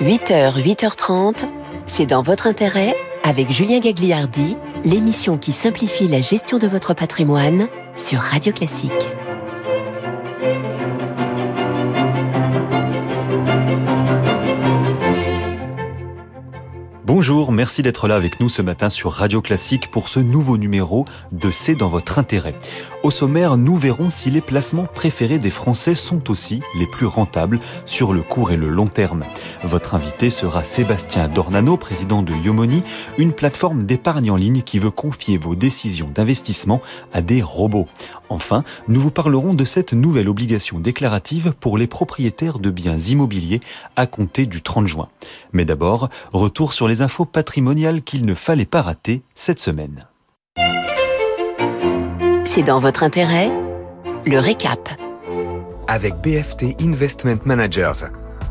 8h, 8h30, c'est dans votre intérêt avec Julien Gagliardi, l'émission qui simplifie la gestion de votre patrimoine sur Radio Classique. Bonjour, merci d'être là avec nous ce matin sur Radio Classique pour ce nouveau numéro de C'est dans votre intérêt. Au sommaire, nous verrons si les placements préférés des Français sont aussi les plus rentables sur le court et le long terme. Votre invité sera Sébastien Dornano, président de Yomoni, une plateforme d'épargne en ligne qui veut confier vos décisions d'investissement à des robots. Enfin, nous vous parlerons de cette nouvelle obligation déclarative pour les propriétaires de biens immobiliers à compter du 30 juin. Mais d'abord, retour sur les infos patrimoniales qu'il ne fallait pas rater cette semaine. C'est dans votre intérêt Le récap. Avec BFT Investment Managers,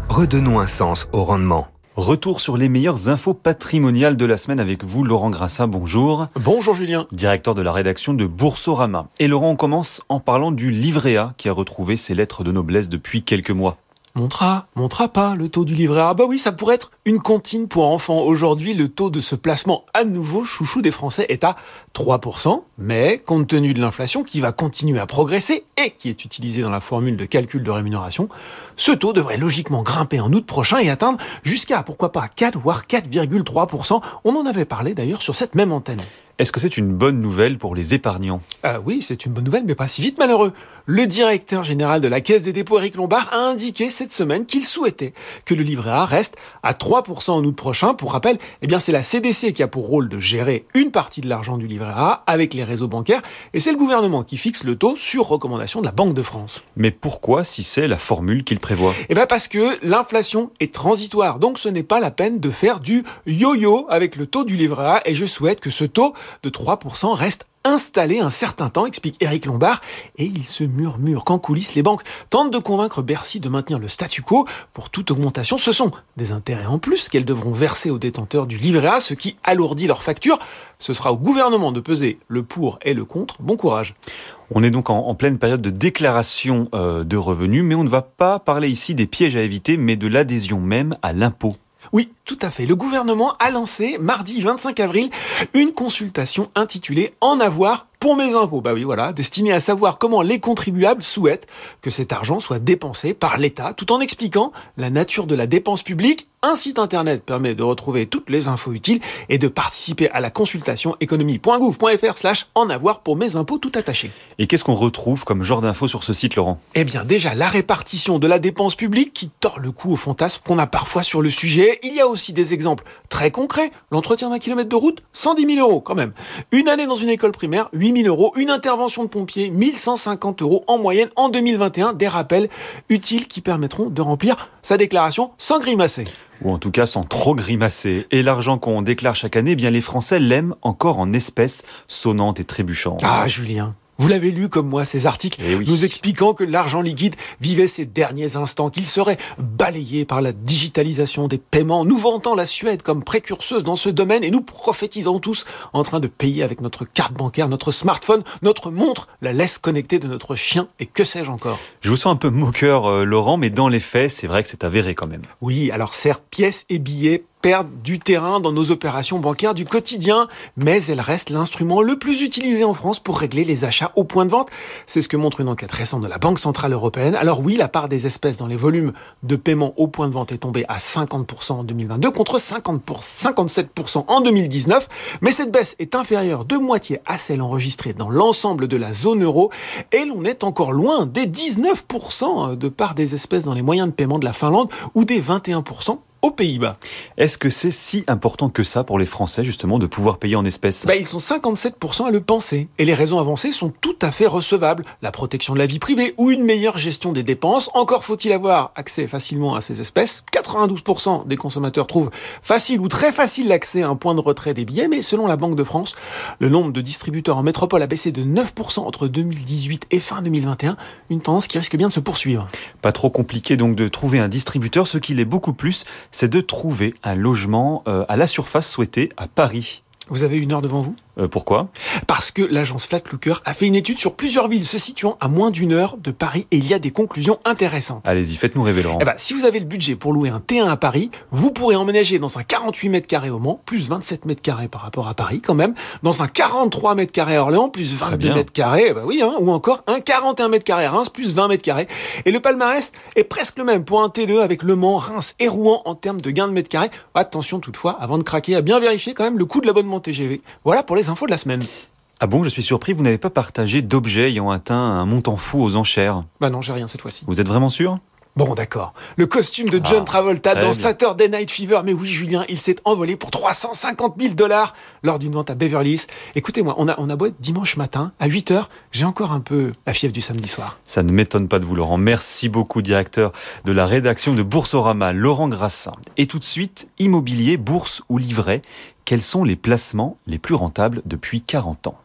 redonnons un sens au rendement. Retour sur les meilleures infos patrimoniales de la semaine avec vous, Laurent Grassin. Bonjour. Bonjour Julien. Directeur de la rédaction de Boursorama. Et Laurent, on commence en parlant du livret A qui a retrouvé ses lettres de noblesse depuis quelques mois. Montra, montra pas le taux du livret A. Ah bah oui, ça pourrait être une comptine pour enfants. Aujourd'hui, le taux de ce placement à nouveau chouchou des Français est à 3%, mais compte tenu de l'inflation qui va continuer à progresser et qui est utilisée dans la formule de calcul de rémunération, ce taux devrait logiquement grimper en août prochain et atteindre jusqu'à, pourquoi pas, 4 voire 4,3%. On en avait parlé d'ailleurs sur cette même antenne. Est-ce que c'est une bonne nouvelle pour les épargnants? Ah oui, c'est une bonne nouvelle, mais pas si vite malheureux. Le directeur général de la Caisse des dépôts, Eric Lombard, a indiqué cette semaine qu'il souhaitait que le livret A reste à 3% en août prochain. Pour rappel, eh bien c'est la CDC qui a pour rôle de gérer une partie de l'argent du livret A avec les réseaux bancaires, et c'est le gouvernement qui fixe le taux sur recommandation de la Banque de France. Mais pourquoi si c'est la formule qu'il prévoit? Eh bien parce que l'inflation est transitoire, donc ce n'est pas la peine de faire du yo-yo avec le taux du livret A, et je souhaite que ce taux de 3% reste installé un certain temps, explique Eric Lombard, et il se murmure qu'en coulisses, les banques tentent de convaincre Bercy de maintenir le statu quo. Pour toute augmentation, ce sont des intérêts en plus qu'elles devront verser aux détenteurs du livret A, ce qui alourdit leur facture. Ce sera au gouvernement de peser le pour et le contre. Bon courage. On est donc en, pleine période de déclaration euh, de revenus, mais on ne va pas parler ici des pièges à éviter, mais de l'adhésion même à l'impôt. Oui, tout à fait. Le gouvernement a lancé mardi 25 avril une consultation intitulée En avoir pour mes impôts. Bah oui, voilà, destiné à savoir comment les contribuables souhaitent que cet argent soit dépensé par l'État, tout en expliquant la nature de la dépense publique. Un site internet permet de retrouver toutes les infos utiles et de participer à la consultation économie.gouv.fr slash en avoir pour mes impôts tout attachés. Et qu'est-ce qu'on retrouve comme genre d'infos sur ce site, Laurent? Eh bien, déjà, la répartition de la dépense publique qui tord le cou au fantasme qu'on a parfois sur le sujet. Il y a aussi des exemples très concrets. L'entretien d'un kilomètre de route, 110 000 euros quand même. Une année dans une école primaire, 8 000 euros. Une intervention de pompier, 1150 euros en moyenne en 2021. Des rappels utiles qui permettront de remplir sa déclaration sans grimacer. Ou en tout cas sans trop grimacer. Et l'argent qu'on déclare chaque année, eh bien les Français l'aiment encore en espèces sonnantes et trébuchantes. Ah Julien vous l'avez lu comme moi, ces articles eh oui. nous expliquant que l'argent liquide vivait ses derniers instants, qu'il serait balayé par la digitalisation des paiements, nous vantant la Suède comme précurseuse dans ce domaine et nous prophétisant tous en train de payer avec notre carte bancaire, notre smartphone, notre montre, la laisse connectée de notre chien et que sais-je encore? Je vous sens un peu moqueur, euh, Laurent, mais dans les faits, c'est vrai que c'est avéré quand même. Oui, alors certes, pièces et billets perdent du terrain dans nos opérations bancaires du quotidien, mais elle reste l'instrument le plus utilisé en France pour régler les achats au point de vente. C'est ce que montre une enquête récente de la Banque Centrale Européenne. Alors oui, la part des espèces dans les volumes de paiement au point de vente est tombée à 50% en 2022 contre 50 pour 57% en 2019, mais cette baisse est inférieure de moitié à celle enregistrée dans l'ensemble de la zone euro et l'on est encore loin des 19% de part des espèces dans les moyens de paiement de la Finlande ou des 21% aux Pays-Bas. Est-ce que c'est si important que ça pour les Français, justement, de pouvoir payer en espèces? Bah, Ils sont 57% à le penser. Et les raisons avancées sont tout à fait recevables. La protection de la vie privée ou une meilleure gestion des dépenses. Encore faut-il avoir accès facilement à ces espèces. 92% des consommateurs trouvent facile ou très facile l'accès à un point de retrait des billets. Mais selon la Banque de France, le nombre de distributeurs en métropole a baissé de 9% entre 2018 et fin 2021. Une tendance qui risque bien de se poursuivre. Pas trop compliqué donc de trouver un distributeur. Ce qui l'est beaucoup plus, c'est de trouver un logement euh, à la surface souhaitée à Paris. Vous avez une heure devant vous? Euh, pourquoi? Parce que l'agence Flat Looker a fait une étude sur plusieurs villes se situant à moins d'une heure de Paris et il y a des conclusions intéressantes. Allez-y, faites-nous rêver, Laurent. Eh ben, si vous avez le budget pour louer un T1 à Paris, vous pourrez emménager dans un 48 mètres carrés au Mans, plus 27 mètres carrés par rapport à Paris quand même, dans un 43 mètres carrés à Orléans, plus 22 mètres carrés, bah oui, hein, ou encore un 41 mètres carrés à Reims, plus 20 mètres carrés. Et le palmarès est presque le même pour un T2 avec Le Mans, Reims et Rouen en termes de gains de mètres carrés. Attention toutefois, avant de craquer, à bien vérifier quand même le coût de l'abonnement TGV. Voilà pour les infos de la semaine. Ah bon, je suis surpris, vous n'avez pas partagé d'objets ayant atteint un montant fou aux enchères. Bah non, j'ai rien cette fois-ci. Vous êtes vraiment sûr? Bon, d'accord. Le costume de John Ah, Travolta dans bien. Saturday Night Fever. Mais oui, Julien, il s'est envolé pour 350 000 dollars lors d'une vente à Beverly Hills. Écoutez-moi, on a, on a beau être dimanche matin, à 8 heures, j'ai encore un peu la fièvre du samedi soir. Ça ne m'étonne pas de vous, Laurent. Merci beaucoup, directeur de la rédaction de Boursorama, Laurent Grassin. Et tout de suite, immobilier, bourse ou livret, quels sont les placements les plus rentables depuis 40 ans?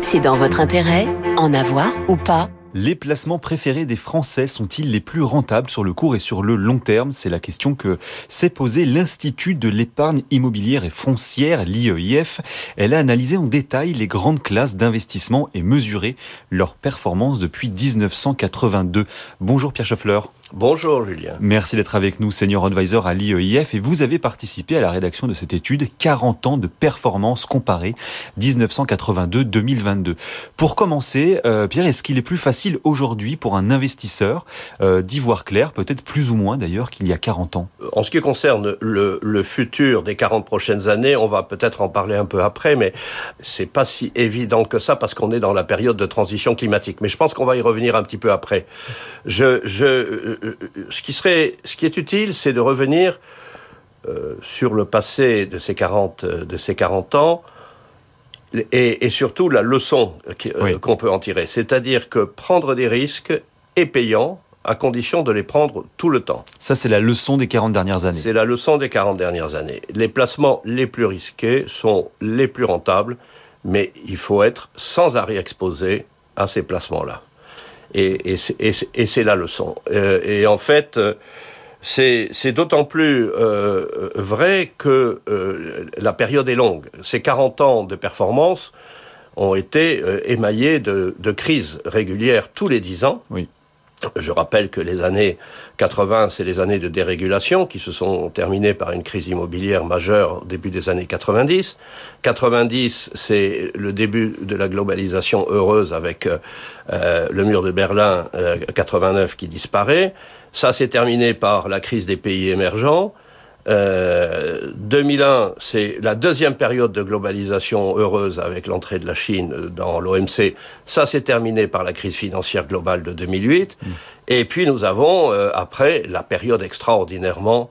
C'est dans votre intérêt, en avoir ou pas? Les placements préférés des Français sont-ils les plus rentables sur le court et sur le long terme? C'est la question que s'est posée l'Institut de l'épargne immobilière et foncière, l'IEIF. Elle a analysé en détail les grandes classes d'investissement et mesuré leur performance depuis 1982. Bonjour Pierre Schoeffler. Bonjour Julien. Merci d'être avec nous, senior advisor à l'IEIF, et vous avez participé à la rédaction de cette étude 40 ans de performance comparée 1982-2022. Pour commencer, euh, Pierre, est-ce qu'il est plus facile aujourd'hui pour un investisseur euh, d'y voir clair, peut-être plus ou moins d'ailleurs qu'il y a 40 ans En ce qui concerne le, futur des 40 prochaines années, on va peut-être en parler un peu après, mais c'est pas si évident que ça parce qu'on est dans la période de transition climatique. Mais je pense qu'on va y revenir un petit peu après. Euh, ce qui serait, ce qui est utile, c'est de revenir euh, sur le passé de ces 40, euh, de ces 40 ans. Et, et surtout la leçon euh, Oui. qu'on peut en tirer. C'est-à-dire que prendre des risques est payant à condition de les prendre tout le temps. Ça, c'est la leçon des 40 dernières années. C'est la leçon des 40 dernières années. Les placements les plus risqués sont les plus rentables, mais il faut être sans arrêt exposé à ces placements-là. Et, et c'est- et et la leçon. Euh, et en fait, euh, c'est d'autant plus euh, vrai que euh, la période est longue. Ces 40 ans de performance ont été euh, émaillés de, de crises régulières tous les 10 ans. Oui. Je rappelle que les années 80, c'est les années de dérégulation qui se sont terminées par une crise immobilière majeure au début des années 90. 90, c'est le début de la globalisation heureuse avec euh, euh, le mur de Berlin euh, 89 qui disparaît. Ça s'est terminé par la crise des pays émergents. Euh, 2001, c'est la deuxième période de globalisation heureuse avec l'entrée de la Chine dans l'OMC. Ça s'est terminé par la crise financière globale de 2008. Et puis nous avons, euh, après, la période extraordinairement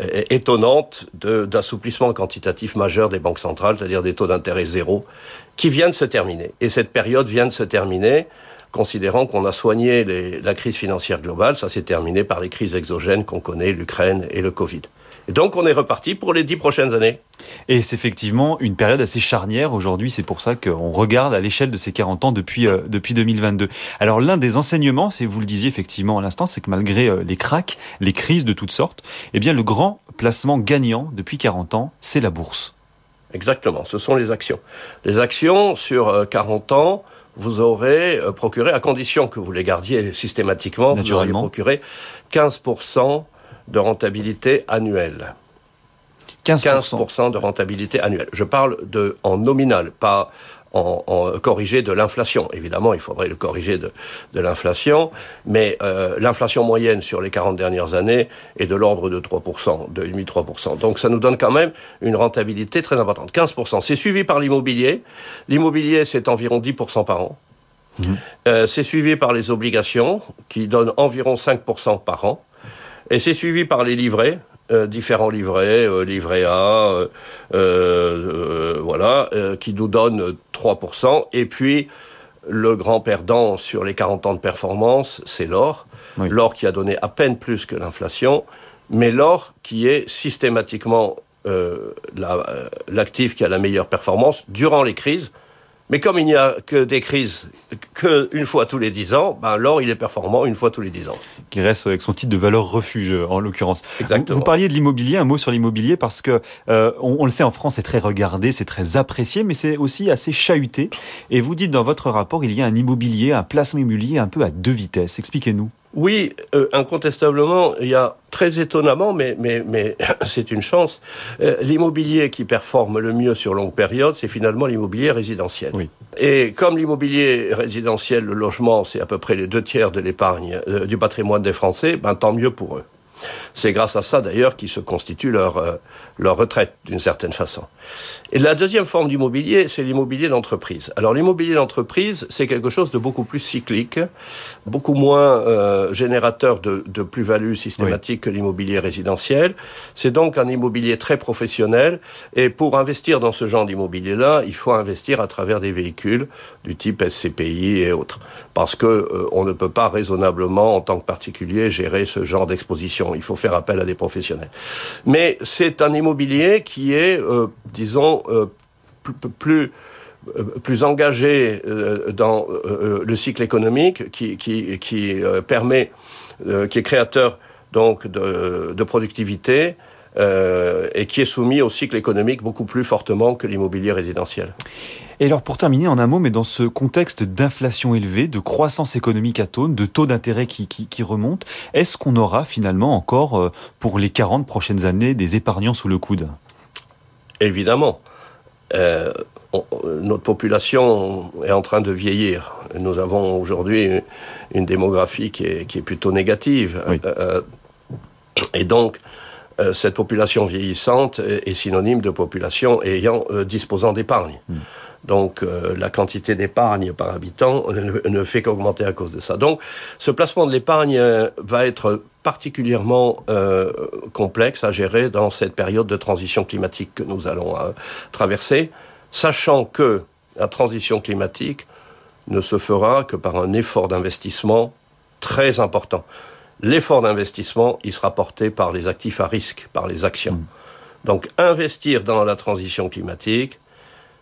euh, étonnante d'assouplissement quantitatif majeur des banques centrales, c'est-à-dire des taux d'intérêt zéro, qui vient de se terminer. Et cette période vient de se terminer considérant qu'on a soigné les- la crise financière globale, ça s'est terminé par les crises exogènes qu'on connaît, l'Ukraine et le Covid. Et donc on est reparti pour les dix prochaines années. Et c'est effectivement une période assez charnière aujourd'hui, c'est pour ça qu'on regarde à l'échelle de ces 40 ans depuis, euh, depuis 2022. Alors l'un des enseignements, c'est vous le disiez effectivement à l'instant, c'est que malgré euh, les cracks, les crises de toutes sortes, eh bien le grand placement gagnant depuis 40 ans, c'est la bourse. Exactement, ce sont les actions. Les actions, sur euh, 40 ans, vous aurez euh, procuré, à condition que vous les gardiez systématiquement, vous aurez procuré 15% de rentabilité annuelle. 15%. 15% de rentabilité annuelle. Je parle de en nominal, pas en, en corrigé de l'inflation. Évidemment, il faudrait le corriger de, de l'inflation, mais euh, l'inflation moyenne sur les 40 dernières années est de l'ordre de 3%, 2,5-3%. Donc ça nous donne quand même une rentabilité très importante. 15%. C'est suivi par l'immobilier. L'immobilier, c'est environ 10% par an. Euh, c'est suivi par les obligations, qui donnent environ 5% par an. Et c'est suivi par les livrets, euh, différents livrets, euh, livret A, euh, euh, voilà, qui nous donnent 3%. Et puis, le grand perdant sur les 40 ans de performance, c'est l'or. Oui. L'or qui a donné à peine plus que l'inflation, mais l'or qui est systématiquement la- l'actif qui a la meilleure performance durant les crises, Mais comme il n'y a que des crises qu'une fois tous les dix ans, ben l'or il est performant une fois tous les dix ans. Qui reste avec son titre de valeur refuge en l'occurrence. Exactement. Vous, parliez de l'immobilier, un mot sur l'immobilier parce que euh, on, le sait en France, c'est très regardé, c'est très apprécié, mais c'est aussi assez chahuté. Et vous dites dans votre rapport, il y a un immobilier, un placement immobilier un peu à deux vitesses. Expliquez-nous. Oui, euh, incontestablement, il y a très étonnamment, mais, mais, mais c'est une chance, euh, l'immobilier qui performe le mieux sur longue période, c'est finalement l'immobilier résidentiel. Oui. Et comme l'immobilier résidentiel, le logement, c'est à peu près les deux tiers de l'épargne euh, du patrimoine des Français, ben tant mieux pour eux. C'est grâce à ça d'ailleurs qu'ils se constituent leur, euh, leur retraite d'une certaine façon. Et la deuxième forme d'immobilier, c'est l'immobilier d'entreprise. Alors l'immobilier d'entreprise, c'est quelque chose de beaucoup plus cyclique, beaucoup moins euh, générateur de, de plus-value systématique que l'immobilier résidentiel. C'est donc un immobilier très professionnel et pour investir dans ce genre d'immobilier-là, il faut investir à travers des véhicules du type SCPI et autres. Parce que euh, on ne peut pas raisonnablement, en tant que particulier, gérer ce genre d'exposition il faut faire appel à des professionnels. Mais c'est un immobilier qui est, euh, disons, euh, plus, euh, plus engagé dans le cycle économique, qui, permet, qui est créateur donc de, de productivité, et qui est soumis au cycle économique beaucoup plus fortement que l'immobilier résidentiel. Et alors pour terminer en un mot, mais dans ce contexte d'inflation élevée, de croissance économique atone, de taux d'intérêt qui, qui, qui remontent, est-ce qu'on aura finalement encore euh, pour les 40 prochaines années des épargnants sous le coude? Évidemment. Euh, notre population est en train de vieillir. Nous avons aujourd'hui une démographie qui est, qui est plutôt négative. Oui. Euh, et donc, euh, cette population vieillissante est, est, synonyme de population ayant euh, disposant d'épargne. Mm. Donc euh, la quantité d'épargne par habitant ne, ne fait qu'augmenter à cause de ça. Donc ce placement de l'épargne va être particulièrement euh, complexe à gérer dans cette période de transition climatique que nous allons euh, traverser, sachant que la transition climatique ne se fera que par un effort d'investissement très important. L'effort d'investissement, il sera porté par les actifs à risque, par les actions. Mmh. Donc investir dans la transition climatique,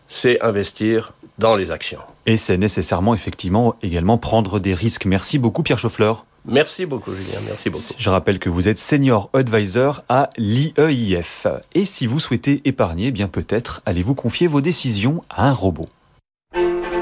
c'est investir dans les actions. Et c'est nécessairement, effectivement, également prendre des risques. Merci beaucoup, Pierre Chauffleur. Merci beaucoup, Julien. Merci beaucoup. Je rappelle que vous êtes senior advisor à l'IEIF. Et si vous souhaitez épargner, eh bien peut-être allez-vous confier vos décisions à un robot.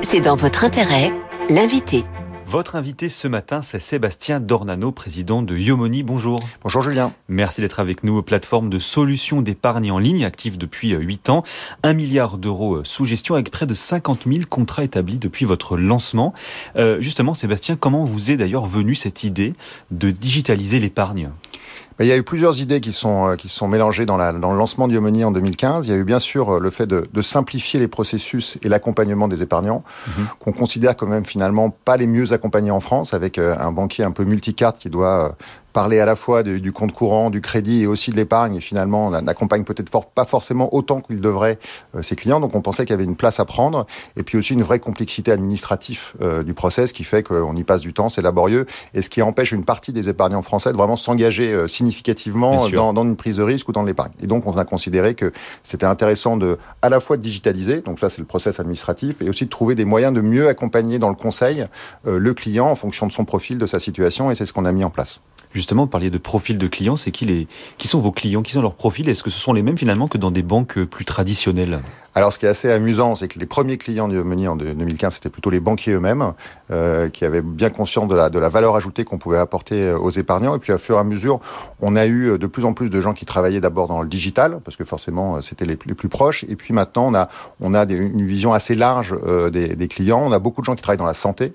C'est dans votre intérêt, l'invité. Votre invité ce matin, c'est Sébastien Dornano, président de Yomoni. Bonjour. Bonjour Julien. Merci d'être avec nous. Plateforme de solutions d'épargne en ligne, active depuis 8 ans. 1 milliard d'euros sous gestion avec près de 50 000 contrats établis depuis votre lancement. Euh, justement, Sébastien, comment vous est d'ailleurs venue cette idée de digitaliser l'épargne? Il y a eu plusieurs idées qui sont qui sont mélangées dans, la, dans le lancement d'Iomoni en 2015. Il y a eu bien sûr le fait de, de simplifier les processus et l'accompagnement des épargnants, -hmm. qu'on considère quand même finalement pas les mieux accompagnés en France, avec un banquier un peu multicarte qui doit parler à la fois du, du, compte courant, du crédit et aussi de l'épargne, et finalement n'accompagne peut-être for pas forcément autant qu'il devrait euh, ses clients. Donc on pensait qu'il y avait une place à prendre, et puis aussi une vraie complexité administrative euh, du process qui fait qu'on y passe du temps, c'est laborieux, et ce qui empêche une partie des épargnants français de vraiment s'engager euh, significativement dans, dans, une prise de risque ou dans l'épargne. Et donc on a considéré que c'était intéressant de à la fois de digitaliser, donc ça c'est le process administratif, et aussi de trouver des moyens de mieux accompagner dans le conseil le client en fonction de son profil, de sa situation, et c'est ce qu'on a mis en place. Justement, vous parliez de profil de clients, c'est qui les, qui sont vos clients, qui sont leurs profils Est-ce que ce sont les mêmes finalement que dans des banques plus traditionnelles? Alors, ce qui est assez amusant, c'est que les premiers clients du Money en 2015, c'était plutôt les banquiers eux-mêmes, euh, qui avaient bien conscience de la, de la valeur ajoutée qu'on pouvait apporter aux épargnants. Et puis, à fur et à mesure, on a eu de plus en plus de gens qui travaillaient d'abord dans le digital, parce que forcément, c'était les, plus proches. Et puis maintenant, on a, on a une vision assez large euh, des, des, clients. On a beaucoup de gens qui travaillent dans la santé.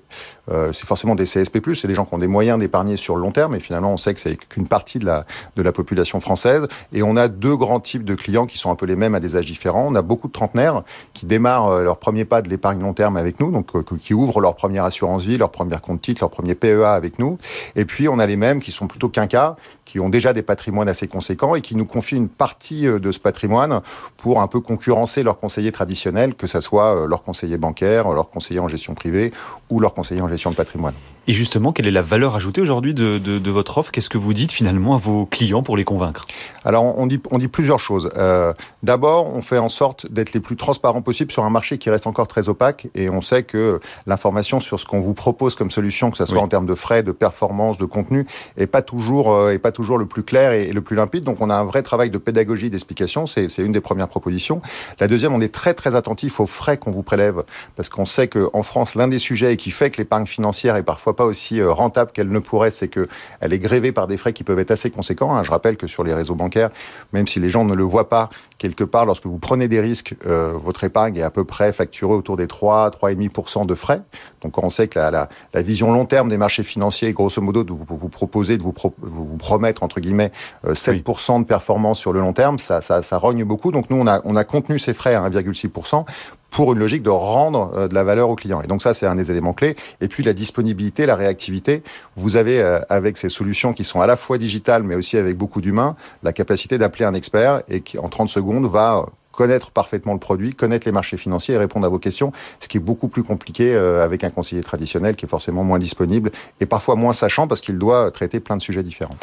Euh, c'est forcément des CSP+, c'est des gens qui ont des moyens d'épargner sur le long terme. Et finalement, on sait que c'est qu'une partie de la, de la population française. Et on a deux grands types de clients qui sont un peu les mêmes à des âges différents. On a beaucoup de trentenaires qui démarrent euh, leur premier pas de l'épargne long terme avec nous, donc euh, qui ouvrent leur première assurance vie, leur première compte titre, leur premier PEA avec nous. Et puis on a les mêmes qui sont plutôt quinquas, qui ont déjà des patrimoines assez conséquents et qui nous confient une partie de ce patrimoine pour un peu concurrencer leurs conseillers traditionnels, que ce soit leur conseiller bancaire, leur conseiller en gestion privée ou leur conseiller en gestion de patrimoine. Et justement, quelle est la valeur ajoutée aujourd'hui de, de, de, votre offre? Qu'est-ce que vous dites finalement à vos clients pour les convaincre? Alors, on dit, on dit plusieurs choses. Euh, D'abord, on fait en sorte d'être les plus transparents possible sur un marché qui reste encore très opaque. Et on sait que l'information sur ce qu'on vous propose comme solution, que ce soit oui. en termes de frais, de performance, de contenu, est pas toujours, euh, est pas toujours le plus clair et, et, le plus limpide. Donc, on a un vrai travail de pédagogie, d'explication. C'est une des premières propositions. La deuxième, on est très très attentif aux frais qu'on vous prélève, parce qu'on sait qu'en France, l'un des sujets qui fait que l'épargne financière est parfois pas aussi euh, rentable qu'elle ne pourrait, c'est que elle est grévée par des frais qui peuvent être assez conséquents. Hein. Je rappelle que sur les réseaux bancaires, même si les gens ne le voient pas, quelque part, lorsque vous prenez des risques, euh, votre épargne est à peu près facturée autour des 3, 3,5% de frais. Donc, on sait que la, la, la, vision long terme des marchés financiers, grosso modo, de vous, vous proposer, de vous, pro, vous, promettre, entre guillemets, euh, 7% oui. de performance sur le long terme, ça, ça, ça rogne beaucoup. Donc, nous, on a, on a contenu ces frais à 1,6% pour une logique de rendre euh, de la valeur aux clients. Et donc ça, c'est un des éléments clés. Et puis la disponibilité, la réactivité. Vous avez, euh, avec ces solutions qui sont à la fois digitales, mais aussi avec beaucoup d'humains, la capacité d'appeler un expert et qui, en 30 secondes, va connaître parfaitement le produit, connaître les marchés financiers et répondre à vos questions, ce qui est beaucoup plus compliqué euh, avec un conseiller traditionnel qui est forcément moins disponible et parfois moins sachant parce qu'il doit traiter plein de sujets différents.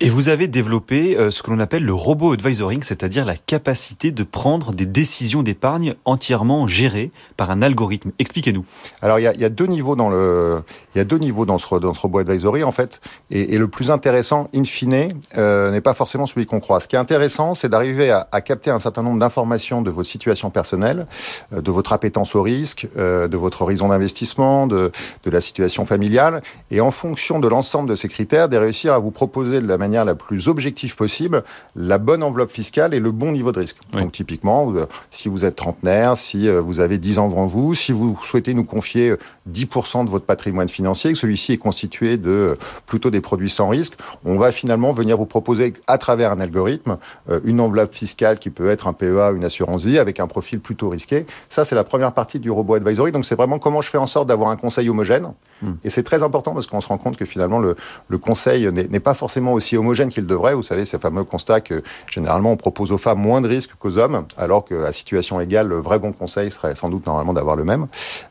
Et vous avez développé euh, ce que l'on appelle le robot advisoring, c'est-à-dire la capacité de prendre des décisions d'épargne entièrement gérées par un algorithme. Expliquez-nous. Alors il y, a, il y, a, deux niveaux dans le, il y a deux niveaux dans ce, dans ce robot advisory en fait, et, et le plus intéressant, in fine, euh, n'est pas forcément celui qu'on croit. Ce qui est intéressant, c'est d'arriver à, à capter un certain nombre d'informations de votre situation personnelle, euh, de votre appétence au risque, euh, de votre horizon d'investissement, de, de la situation familiale, et en fonction de l'ensemble de ces critères, de réussir à vous proposer de la manière la plus objective possible la bonne enveloppe fiscale et le bon niveau de risque. Oui. Donc typiquement, si vous êtes trentenaire, si euh, vous avez 10 ans devant vous, si vous souhaitez nous confier 10% de votre patrimoine financier, que celui-ci est constitué de plutôt des produits sans risque, on va finalement venir vous proposer à travers un algorithme une enveloppe fiscale qui peut être un PEA, une assurance vie avec un profil plutôt risqué. Ça, c'est la première partie du robot advisory. Donc, c'est vraiment comment je fais en sorte d'avoir un conseil homogène. Mm. Et c'est très important parce qu'on se rend compte que finalement, le, le conseil n'est pas forcément aussi homogène qu'il devrait. Vous savez, ces fameux constats que généralement, on propose aux femmes moins de risques qu'aux hommes, alors qu'à situation égale, le vrai bon conseil serait sans doute normalement d'avoir le même.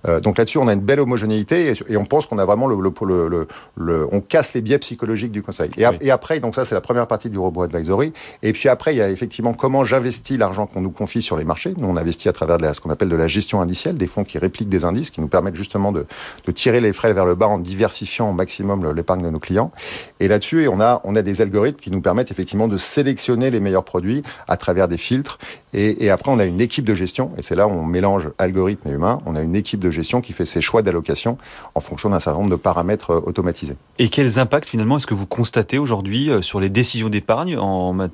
Euh, donc là-dessus, on a une belle homogénéité et, et on pense qu'on a vraiment le, le, le, le, on casse les biais psychologiques du conseil. Et, oui. et après, donc ça, c'est la première partie du robot advisory. Et puis après, il y a effectivement comment j'investis l'argent qu'on nous confie sur les marchés. Nous, on investit à travers de la, ce qu'on appelle de la gestion indicielle, des fonds qui répliquent des indices, qui nous permettent justement de, tirer les frais vers le bas en diversifiant au maximum l'épargne de nos clients. Et là-dessus, on a, on a des algorithmes qui nous permettent effectivement de sélectionner les meilleurs produits à travers des filtres. Et, et après, on a une équipe de gestion, et c'est là où on mélange algorithme et humain. On a une équipe de gestion qui fait ses choix d'allocation en fonction d'un certain nombre de paramètres euh, automatisés. Et quels impacts finalement est-ce que vous constatez aujourd'hui euh, sur les décisions d'épargne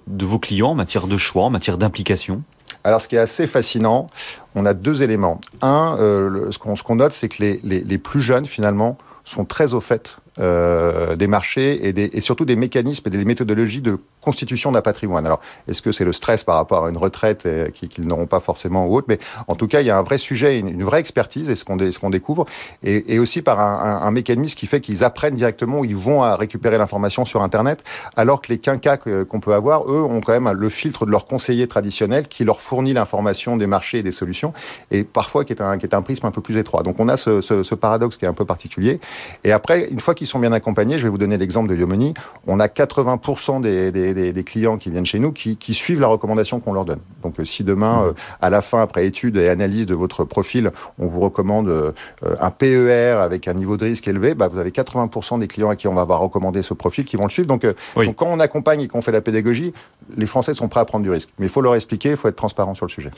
de vos clients en matière de choix, en matière d'implication? Alors, ce qui est assez fascinant, on a deux éléments. Un, euh, ce qu'on qu note, c'est que les, les, les, plus jeunes, finalement, sont très au fait euh, des marchés et, surtout des mécanismes et des méthodologies de constitution d'un patrimoine. Alors, est-ce que c'est le stress par rapport à une retraite euh, qu'ils qu n'auront pas forcément ou autre Mais en tout cas, il y a un vrai sujet, une, vraie expertise, et ce qu'on qu découvre, et, aussi par un, mécanisme qui fait qu'ils apprennent directement où ils vont à récupérer l'information sur Internet, alors que les quinquas qu'on peut avoir, eux, ont quand même le filtre de leur conseiller traditionnel qui leur fournit l'information des marchés et des solutions, et parfois qui est un, prisme un peu plus étroit. Donc, on a ce, ce, ce paradoxe qui est un peu particulier. Et après, une fois qu'ils sont bien accompagnés, je vais vous donner l'exemple de Yomoni, on a 80% des, des, des, des, clients qui viennent chez nous qui, qui suivent la recommandation qu'on leur donne. Donc si demain, mmh. euh, à la fin, après étude et analyse de votre profil, on vous recommande euh, un PER avec un niveau de risque élevé, bah, vous avez 80% des clients à qui on va avoir recommandé ce profil qui vont le suivre. Donc, euh, oui. donc quand on accompagne et qu'on fait la pédagogie, les Français sont prêts à prendre du risque. Mais il faut leur expliquer, il faut être transparent sur le sujet.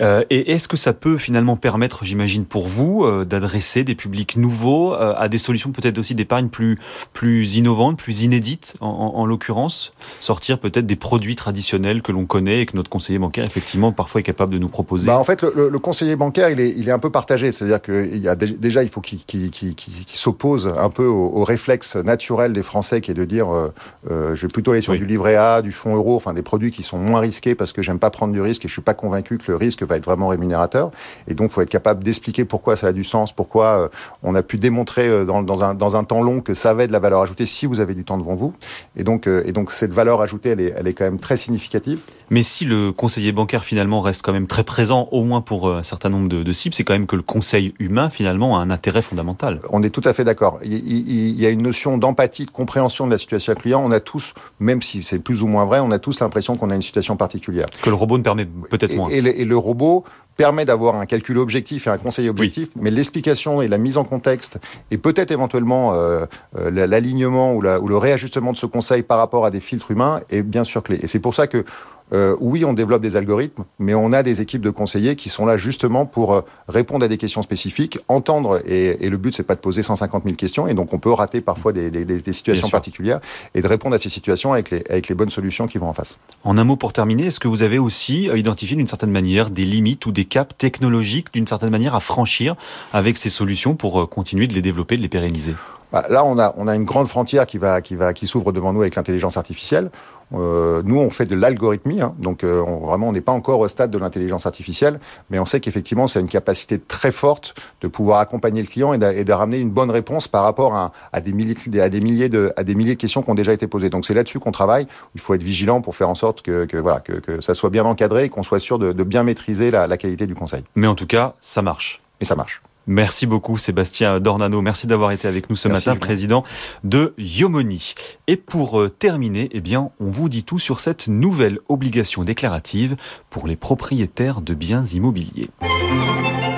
Euh, et est-ce que ça peut finalement permettre, j'imagine, pour vous, euh, d'adresser des publics nouveaux euh, à des solutions peut-être aussi d'épargne plus, plus innovantes, plus inédites, en, en, en l'occurrence Sortir peut-être des produits traditionnels que l'on connaît et que notre conseiller bancaire, effectivement, parfois est capable de nous proposer bah En fait, le, le, conseiller bancaire, il est, il est un peu partagé. C'est-à-dire qu'il y a déjà, il faut qu'il qu qu qu s'oppose un peu au, au, réflexe naturel des Français qui est de dire euh, euh, je vais plutôt aller sur oui. du livret A, du fonds euro, enfin des produits qui sont moins risqués parce que j'aime pas prendre du risque et je suis pas convaincu que le risque va être vraiment rémunérateur. Et donc, il faut être capable d'expliquer pourquoi ça a du sens, pourquoi euh, on a pu démontrer dans, dans, un, dans un temps long donc ça va être de la valeur ajoutée si vous avez du temps devant vous. Et donc, euh, et donc cette valeur ajoutée, elle est, elle est quand même très significative. Mais si le conseiller bancaire finalement reste quand même très présent, au moins pour un certain nombre de, de cibles, c'est quand même que le conseil humain finalement a un intérêt fondamental. On est tout à fait d'accord. Il, il, y a une notion d'empathie, de compréhension de la situation client. On a tous, même si c'est plus ou moins vrai, on a tous l'impression qu'on a une situation particulière. Que le robot ne permet peut-être moins. Et, et, le, robot permet d'avoir un calcul objectif et un conseil objectif, mais l'explication et la mise en contexte et peut-être éventuellement euh, euh l'alignement ou, ou le réajustement de ce conseil par rapport à des filtres humains est bien sûr clé. Et c'est pour ça que euh, oui, on développe des algorithmes, mais on a des équipes de conseillers qui sont là justement pour euh, répondre à des questions spécifiques, entendre, et, et le but c'est pas de poser 150 000 questions, et donc on peut rater parfois des, des, des situations particulières, et de répondre à ces situations avec les, avec les bonnes solutions qui vont en face. En un mot pour terminer, est-ce que vous avez aussi euh, identifié d'une certaine manière des limites ou des caps technologiques d'une certaine manière à franchir avec ces solutions pour euh, continuer de les développer, de les pérenniser? Bah, là, on a, on a une grande frontière qui va, qui va, qui s'ouvre devant nous avec l'intelligence artificielle. Euh, nous, on fait de l'algorithmie, hein, donc euh, on, vraiment, on n'est pas encore au stade de l'intelligence artificielle, mais on sait qu'effectivement, c'est une capacité très forte de pouvoir accompagner le client et de, et de ramener une bonne réponse par rapport à, à, des milliers, à des milliers de, à des milliers de questions qui ont déjà été posées. Donc c'est là-dessus qu'on travaille. Il faut être vigilant pour faire en sorte que, que voilà, que, que ça soit bien encadré et qu'on soit sûr de, de bien maîtriser la, la qualité du conseil. Mais en tout cas, ça marche. Et ça marche. Merci beaucoup Sébastien Dornano. Merci d'avoir été avec nous ce matin, président de Yomoni. Et pour euh, terminer, eh bien, on vous dit tout sur cette nouvelle obligation déclarative pour les propriétaires de biens immobiliers.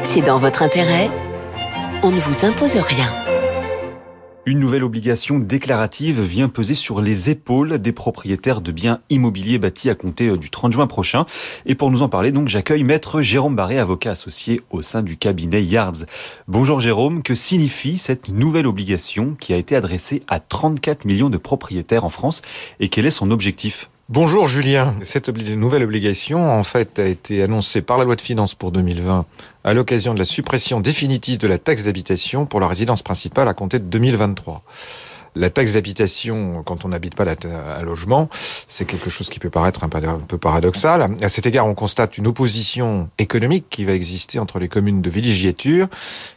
C'est dans votre intérêt. On ne vous impose rien. Une nouvelle obligation déclarative vient peser sur les épaules des propriétaires de biens immobiliers bâtis à compter euh, du 30 juin prochain. Et pour nous en parler, donc, j'accueille maître Jérôme Barré, avocat associé au sein du cabinet Yards. Bonjour Jérôme, que signifie cette nouvelle obligation qui a été adressée à 34 millions de propriétaires en France et quel est son objectif? Bonjour Julien. Cette nouvelle obligation, en fait, a été annoncée par la loi de finances pour 2020 à l'occasion de la suppression définitive de la taxe d'habitation pour la résidence principale à compter de 2023 la taxe d'habitation, quand on n'habite pas un logement, c'est quelque chose qui peut paraître un peu paradoxal. À cet égard, on constate une opposition économique qui va exister entre les communes de villégiature,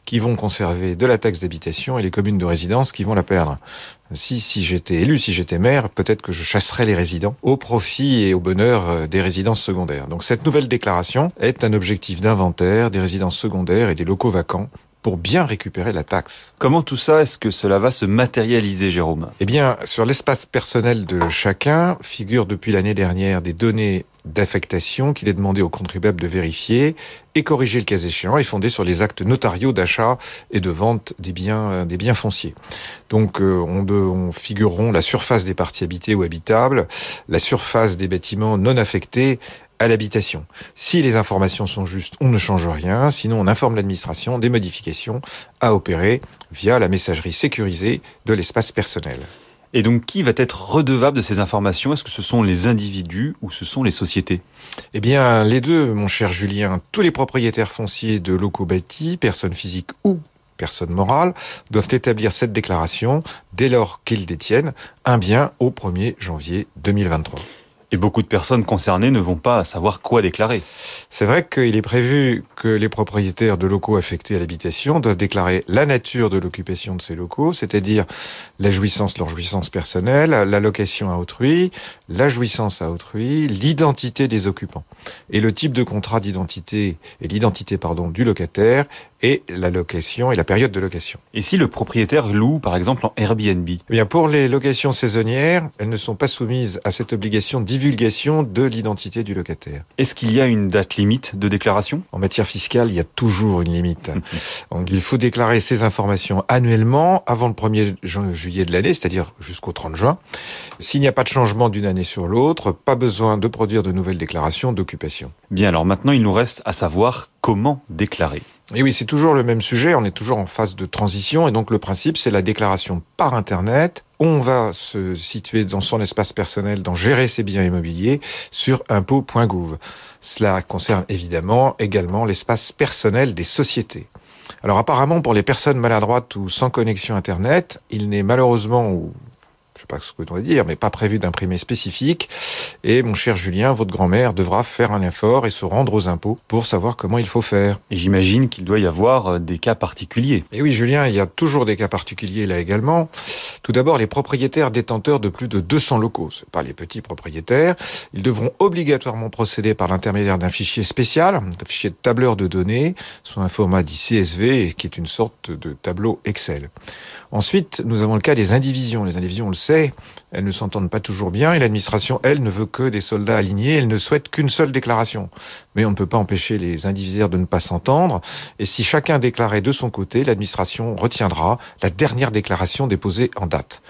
qui vont conserver de la taxe d'habitation, et les communes de résidence qui vont la perdre. Si, si j'étais élu, si j'étais maire, peut-être que je chasserais les résidents au profit et au bonheur euh, des résidences secondaires. Donc cette nouvelle déclaration est un objectif d'inventaire des résidences secondaires et des locaux vacants pour bien récupérer la taxe. Comment tout ça, est-ce que cela va se matérialiser, Jérôme? Eh bien, sur l'espace personnel de chacun figurent depuis l'année dernière des données d'affectation qu'il est demandé aux contribuables de vérifier et corriger le cas échéant et fondé sur les actes notariaux d'achat et de vente des biens, euh, des biens fonciers. Donc euh, on, on figureront la surface des parties habitées ou habitables, la surface des bâtiments non affectés à l'habitation. Si les informations sont justes, on ne change rien, sinon on informe l'administration des modifications à opérer via la messagerie sécurisée de l'espace personnel. Et donc, qui va être redevable de ces informations? Est-ce que ce sont les individus ou ce sont les sociétés? Eh bien, les deux, mon cher Julien. Tous les propriétaires fonciers de locaux bâtis, personnes physiques ou personnes morales, doivent établir cette déclaration dès lors qu'ils détiennent un bien au 1er janvier 2023. Et beaucoup de personnes concernées ne vont pas savoir quoi déclarer. C'est vrai qu'il est prévu que les propriétaires de locaux affectés à l'habitation doivent déclarer la nature de l'occupation de ces locaux, c'est-à-dire la jouissance, leur jouissance personnelle, la location à autrui, la jouissance à autrui, l'identité des occupants et le type de contrat d'identité et l'identité pardon du locataire et la location et la période de location. Et si le propriétaire loue, par exemple, en Airbnb? Eh bien, pour les locations saisonnières, elles ne sont pas soumises à cette obligation de divulgation de l'identité du locataire. Est-ce qu'il y a une date limite de déclaration? En matière fiscale, il y a toujours une limite. Donc, il faut déclarer ces informations annuellement avant le 1er juillet de l'année, c'est-à-dire jusqu'au 30 juin. S'il n'y a pas de changement d'une année sur l'autre, pas besoin de produire de nouvelles déclarations d'occupation. Bien, alors maintenant, il nous reste à savoir comment déclarer. Et oui, c'est toujours le même sujet, on est toujours en phase de transition, et donc le principe, c'est la déclaration par Internet. On va se situer dans son espace personnel, dans gérer ses biens immobiliers sur impôt.gouv. Cela concerne évidemment également l'espace personnel des sociétés. Alors apparemment, pour les personnes maladroites ou sans connexion Internet, il n'est malheureusement ou sais pas ce que vous dire, mais pas prévu d'imprimer spécifique. Et mon cher Julien, votre grand-mère devra faire un effort et se rendre aux impôts pour savoir comment il faut faire. Et j'imagine qu'il doit y avoir euh, des cas particuliers. Et oui, Julien, il y a toujours des cas particuliers là également. Tout d'abord, les propriétaires détenteurs de plus de 200 locaux, c'est pas les petits propriétaires, ils devront obligatoirement procéder par l'intermédiaire d'un fichier spécial, un fichier de tableur de données, sous un format dit CSV, qui est une sorte de tableau Excel. Ensuite, nous avons le cas des indivisions. Les indivisions, on le sait, elles ne s'entendent pas toujours bien et l'administration, elle, ne veut que des soldats alignés, elle ne souhaite qu'une seule déclaration. Mais on ne peut pas empêcher les indivisaires de ne pas s'entendre et si chacun déclarait de son côté, l'administration retiendra la dernière déclaration déposée en date.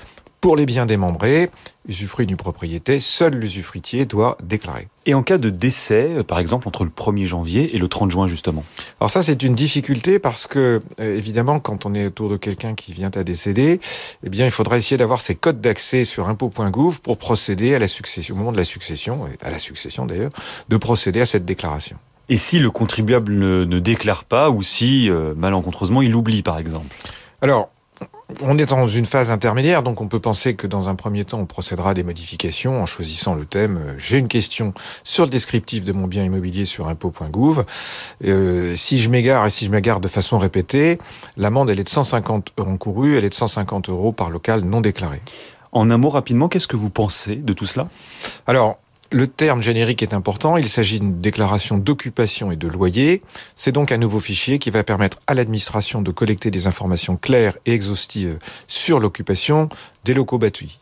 Pour les biens démembrés, usufruit d'une propriété, seul l'usufruitier doit déclarer. Et en cas de décès, euh, par exemple, entre le 1er janvier et le 30 juin, justement? Alors ça, c'est une difficulté parce que, euh, évidemment, quand on est autour de quelqu'un qui vient à décéder, eh bien, il faudra essayer d'avoir ses codes d'accès sur impôt.gouv pour procéder à la succession, au moment de la succession, et à la succession d'ailleurs, de procéder à cette déclaration. Et si le contribuable ne, ne déclare pas ou si, euh, malencontreusement, il oublie, par exemple? Alors, on est dans une phase intermédiaire, donc on peut penser que dans un premier temps, on procédera à des modifications en choisissant le thème euh, J'ai une question sur le descriptif de mon bien immobilier sur impôt.gouv. Euh, si je m'égare et si je m'égare de façon répétée, l'amende, elle est de 150 euros encourus, elle est de 150 euros par local non déclaré. En un mot rapidement, qu'est-ce que vous pensez de tout cela? Alors, le terme générique est important. Il s'agit d'une déclaration d'occupation et de loyer. C'est donc un nouveau fichier qui va permettre à l'administration de collecter des informations claires et exhaustives sur l'occupation des locaux bâtis.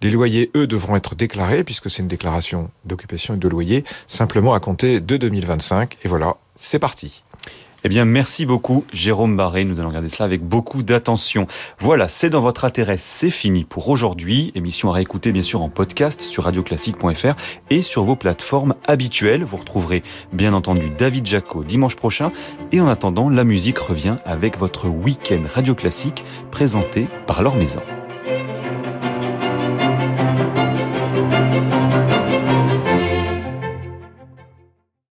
Les loyers, eux, devront être déclarés puisque c'est une déclaration d'occupation et de loyer simplement à compter de 2025. Et voilà, c'est parti. Eh bien, merci beaucoup, Jérôme Barré. Nous allons regarder cela avec beaucoup d'attention. Voilà, c'est dans votre intérêt, c'est fini pour aujourd'hui. Émission à réécouter, bien sûr, en podcast sur radioclassique.fr et sur vos plateformes habituelles. Vous retrouverez, bien entendu, David Jaco dimanche prochain. Et en attendant, la musique revient avec votre week-end Radio Classique présenté par Laure Maison.